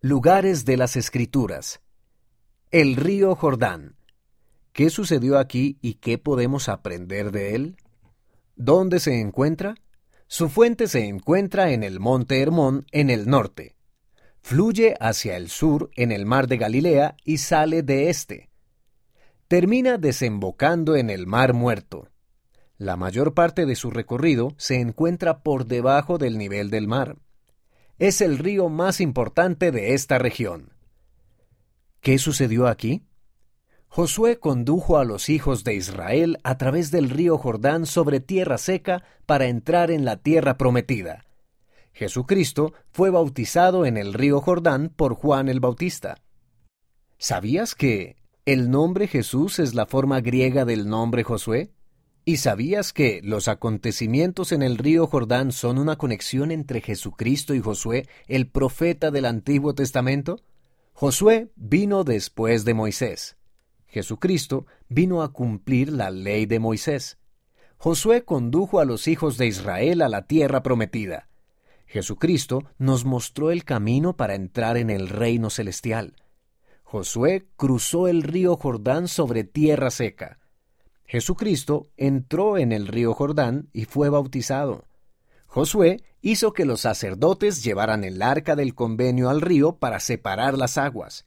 Lugares de las Escrituras. El río Jordán. ¿Qué sucedió aquí y qué podemos aprender de él? ¿Dónde se encuentra? Su fuente se encuentra en el monte Hermón, en el norte. Fluye hacia el sur en el mar de Galilea y sale de este. Termina desembocando en el mar muerto. La mayor parte de su recorrido se encuentra por debajo del nivel del mar es el río más importante de esta región. ¿Qué sucedió aquí? Josué condujo a los hijos de Israel a través del río Jordán sobre tierra seca para entrar en la tierra prometida. Jesucristo fue bautizado en el río Jordán por Juan el Bautista. ¿Sabías que el nombre Jesús es la forma griega del nombre Josué? ¿Y sabías que los acontecimientos en el río Jordán son una conexión entre Jesucristo y Josué, el profeta del Antiguo Testamento? Josué vino después de Moisés. Jesucristo vino a cumplir la ley de Moisés. Josué condujo a los hijos de Israel a la tierra prometida. Jesucristo nos mostró el camino para entrar en el reino celestial. Josué cruzó el río Jordán sobre tierra seca. Jesucristo entró en el río Jordán y fue bautizado. Josué hizo que los sacerdotes llevaran el arca del convenio al río para separar las aguas.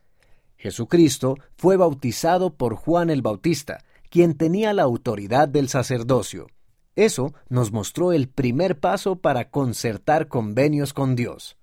Jesucristo fue bautizado por Juan el Bautista, quien tenía la autoridad del sacerdocio. Eso nos mostró el primer paso para concertar convenios con Dios.